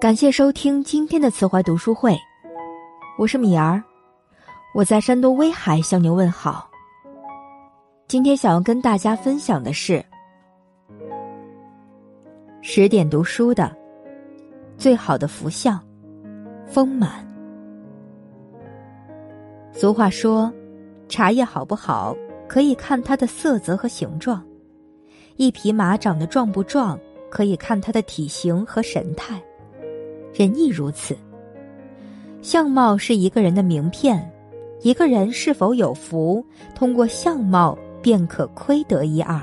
感谢收听今天的词怀读书会，我是米儿，我在山东威海向您问好。今天想要跟大家分享的是十点读书的最好的福相——丰满。俗话说，茶叶好不好，可以看它的色泽和形状；一匹马长得壮不壮，可以看它的体型和神态。人亦如此。相貌是一个人的名片，一个人是否有福，通过相貌便可窥得一二。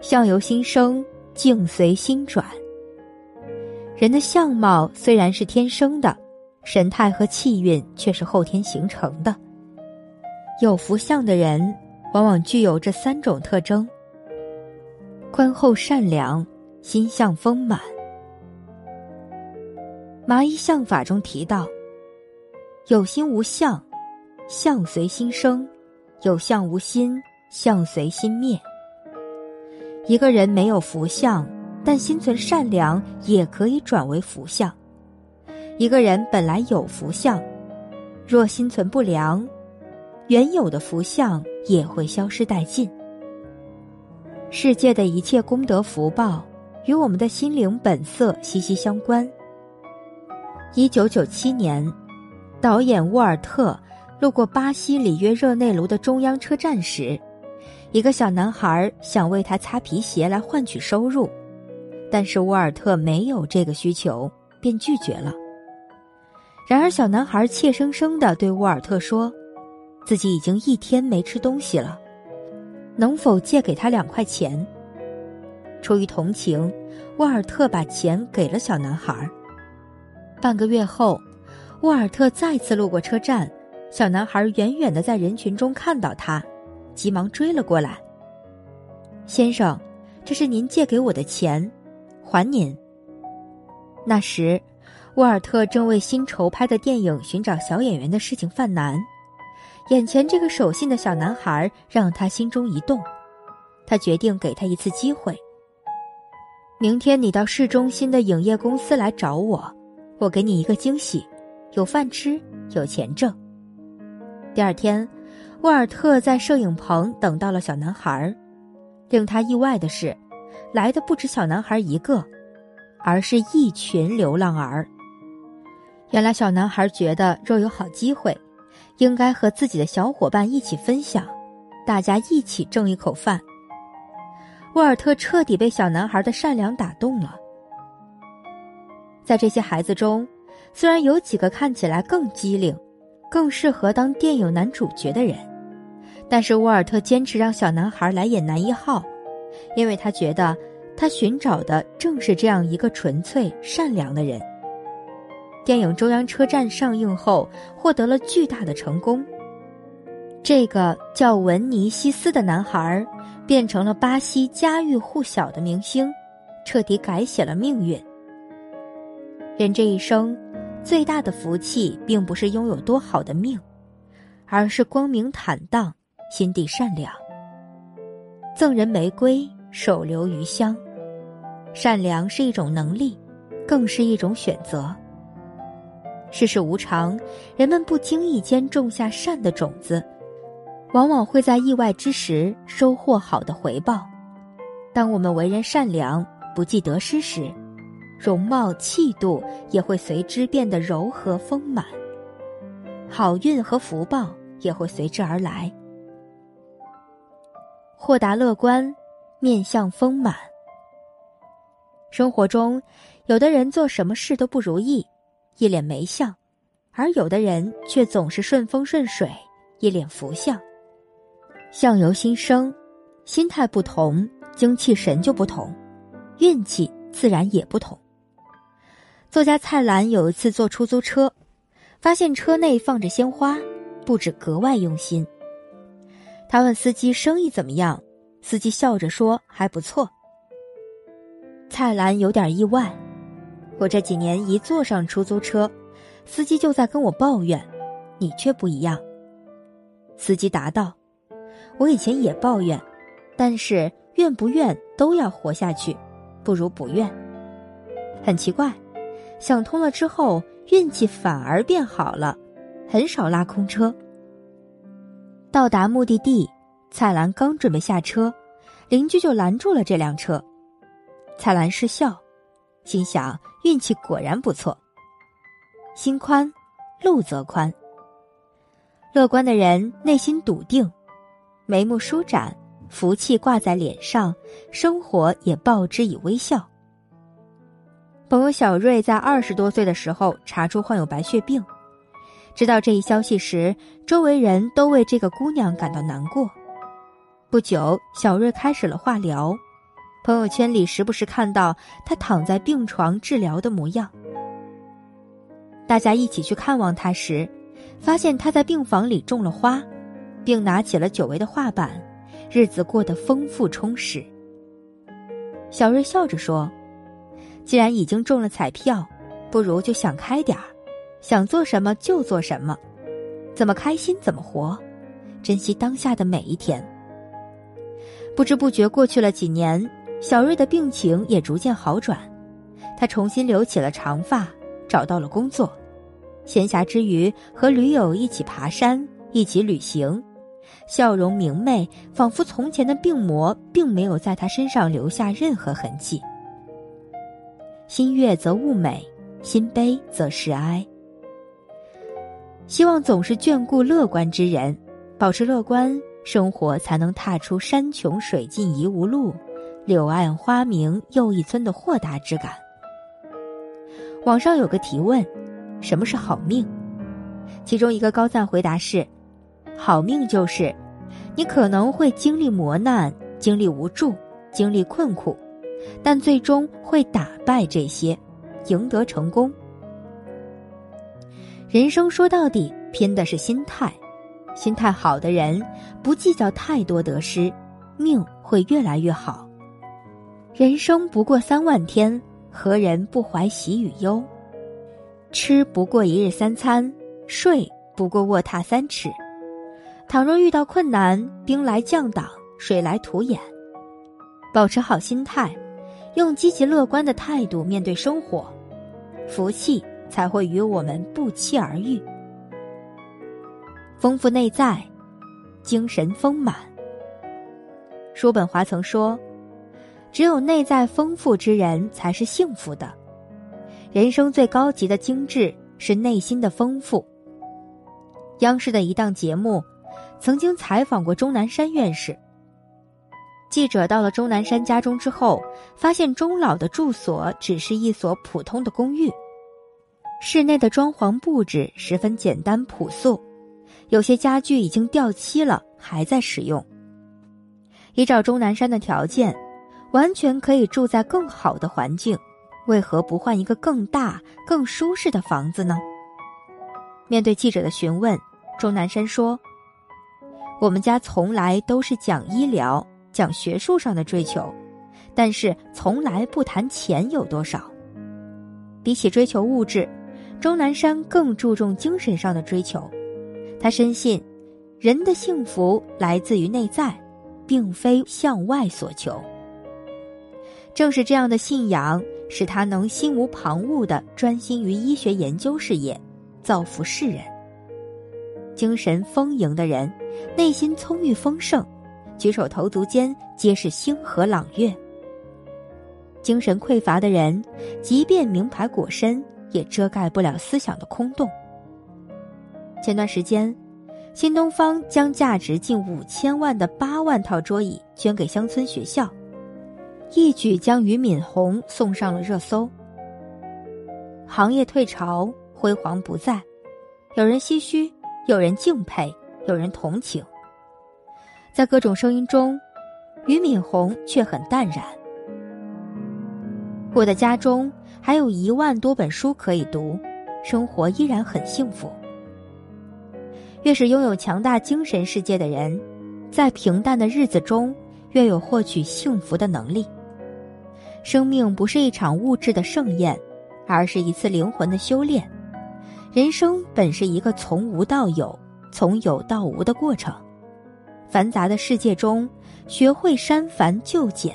相由心生，境随心转。人的相貌虽然是天生的，神态和气运却是后天形成的。有福相的人，往往具有这三种特征：宽厚善良，心相丰满。麻衣相法中提到：“有心无相，相随心生；有相无心，相随心灭。”一个人没有福相，但心存善良，也可以转为福相。一个人本来有福相，若心存不良，原有的福相也会消失殆尽。世界的一切功德福报，与我们的心灵本色息息相关。一九九七年，导演沃尔特路过巴西里约热内卢的中央车站时，一个小男孩想为他擦皮鞋来换取收入，但是沃尔特没有这个需求，便拒绝了。然而，小男孩怯生生的对沃尔特说：“自己已经一天没吃东西了，能否借给他两块钱？”出于同情，沃尔特把钱给了小男孩。半个月后，沃尔特再次路过车站，小男孩远远的在人群中看到他，急忙追了过来。先生，这是您借给我的钱，还您。那时，沃尔特正为新筹拍的电影寻找小演员的事情犯难，眼前这个守信的小男孩让他心中一动，他决定给他一次机会。明天你到市中心的影业公司来找我。我给你一个惊喜，有饭吃，有钱挣。第二天，沃尔特在摄影棚等到了小男孩。令他意外的是，来的不止小男孩一个，而是一群流浪儿。原来，小男孩觉得若有好机会，应该和自己的小伙伴一起分享，大家一起挣一口饭。沃尔特彻底被小男孩的善良打动了。在这些孩子中，虽然有几个看起来更机灵、更适合当电影男主角的人，但是沃尔特坚持让小男孩来演男一号，因为他觉得他寻找的正是这样一个纯粹善良的人。电影《中央车站》上映后获得了巨大的成功，这个叫文尼西斯的男孩变成了巴西家喻户晓的明星，彻底改写了命运。人这一生，最大的福气并不是拥有多好的命，而是光明坦荡、心地善良。赠人玫瑰，手留余香。善良是一种能力，更是一种选择。世事无常，人们不经意间种下善的种子，往往会在意外之时收获好的回报。当我们为人善良，不计得失时，容貌气度也会随之变得柔和丰满，好运和福报也会随之而来。豁达乐观，面相丰满。生活中，有的人做什么事都不如意，一脸没相；而有的人却总是顺风顺水，一脸福相。相由心生，心态不同，精气神就不同，运气自然也不同。作家蔡澜有一次坐出租车，发现车内放着鲜花，布置格外用心。他问司机生意怎么样，司机笑着说还不错。蔡澜有点意外，我这几年一坐上出租车，司机就在跟我抱怨，你却不一样。司机答道：“我以前也抱怨，但是愿不愿都要活下去，不如不愿。很奇怪。”想通了之后，运气反而变好了，很少拉空车。到达目的地，蔡澜刚准备下车，邻居就拦住了这辆车。蔡澜失笑，心想运气果然不错。心宽，路则宽。乐观的人内心笃定，眉目舒展，福气挂在脸上，生活也报之以微笑。朋友小瑞在二十多岁的时候查出患有白血病，知道这一消息时，周围人都为这个姑娘感到难过。不久，小瑞开始了化疗，朋友圈里时不时看到她躺在病床治疗的模样。大家一起去看望她时。发现他在病房里种了花，并拿起了久违的画板，日子过得丰富充实。小瑞笑着说：“既然已经中了彩票，不如就想开点儿，想做什么就做什么，怎么开心怎么活，珍惜当下的每一天。”不知不觉过去了几年，小瑞的病情也逐渐好转，他重新留起了长发，找到了工作。闲暇之余，和驴友一起爬山，一起旅行，笑容明媚，仿佛从前的病魔并没有在他身上留下任何痕迹。心悦则物美，心悲则事哀。希望总是眷顾乐观之人，保持乐观，生活才能踏出山穷水尽疑无路，柳暗花明又一村的豁达之感。网上有个提问。什么是好命？其中一个高赞回答是：好命就是，你可能会经历磨难、经历无助、经历困苦，但最终会打败这些，赢得成功。人生说到底，拼的是心态。心态好的人，不计较太多得失，命会越来越好。人生不过三万天，何人不怀喜与忧？吃不过一日三餐，睡不过卧榻三尺。倘若遇到困难，兵来将挡，水来土掩。保持好心态，用积极乐观的态度面对生活，福气才会与我们不期而遇。丰富内在，精神丰满。叔本华曾说：“只有内在丰富之人，才是幸福的。”人生最高级的精致是内心的丰富。央视的一档节目曾经采访过钟南山院士。记者到了钟南山家中之后，发现钟老的住所只是一所普通的公寓，室内的装潢布置十分简单朴素，有些家具已经掉漆了，还在使用。依照钟南山的条件，完全可以住在更好的环境。为何不换一个更大、更舒适的房子呢？面对记者的询问，钟南山说：“我们家从来都是讲医疗、讲学术上的追求，但是从来不谈钱有多少。比起追求物质，钟南山更注重精神上的追求。他深信，人的幸福来自于内在，并非向外所求。正是这样的信仰。”使他能心无旁骛的专心于医学研究事业，造福世人。精神丰盈的人，内心葱郁丰盛，举手投足间皆是星河朗月；精神匮乏的人，即便名牌裹身，也遮盖不了思想的空洞。前段时间，新东方将价值近五千万的八万套桌椅捐给乡村学校。一举将俞敏洪送上了热搜。行业退潮，辉煌不再，有人唏嘘，有人敬佩，有人同情。在各种声音中，俞敏洪却很淡然。我的家中还有一万多本书可以读，生活依然很幸福。越是拥有强大精神世界的人，在平淡的日子中，越有获取幸福的能力。生命不是一场物质的盛宴，而是一次灵魂的修炼。人生本是一个从无到有、从有到无的过程。繁杂的世界中，学会删繁就简，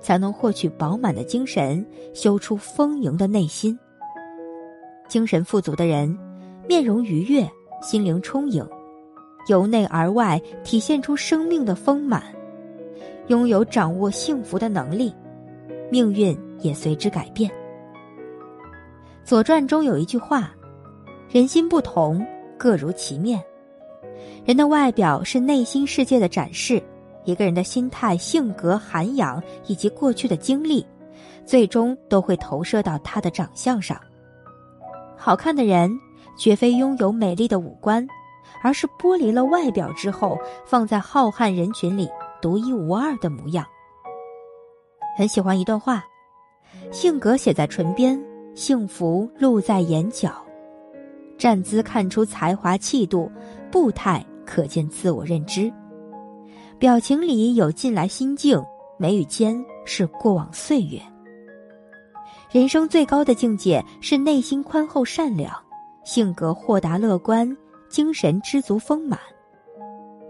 才能获取饱满的精神，修出丰盈的内心。精神富足的人，面容愉悦，心灵充盈，由内而外体现出生命的丰满，拥有掌握幸福的能力，命运也随之改变。《左传》中有一句话：“人心不同，各如其面。”人的外表是内心世界的展示，一个人的心态、性格、涵养以及过去的经历，最终都会投射到他的长相上。好看的人，绝非拥有美丽的五官，而是剥离了外表之后，放在浩瀚人群里独一无二的模样。很喜欢一段话：性格写在唇边，幸福露在眼角。站姿看出才华气度，步态可见自我认知，表情里有近来心境，眉宇间是过往岁月。人生最高的境界是内心宽厚善良，性格豁达乐观，精神知足丰满。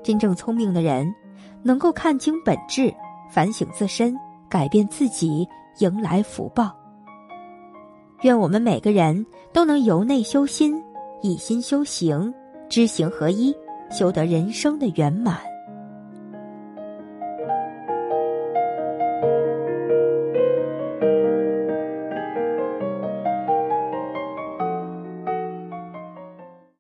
真正聪明的人，能够看清本质，反省自身，改变自己，迎来福报。愿我们每个人都能由内修心。以心修行，知行合一，修得人生的圆满。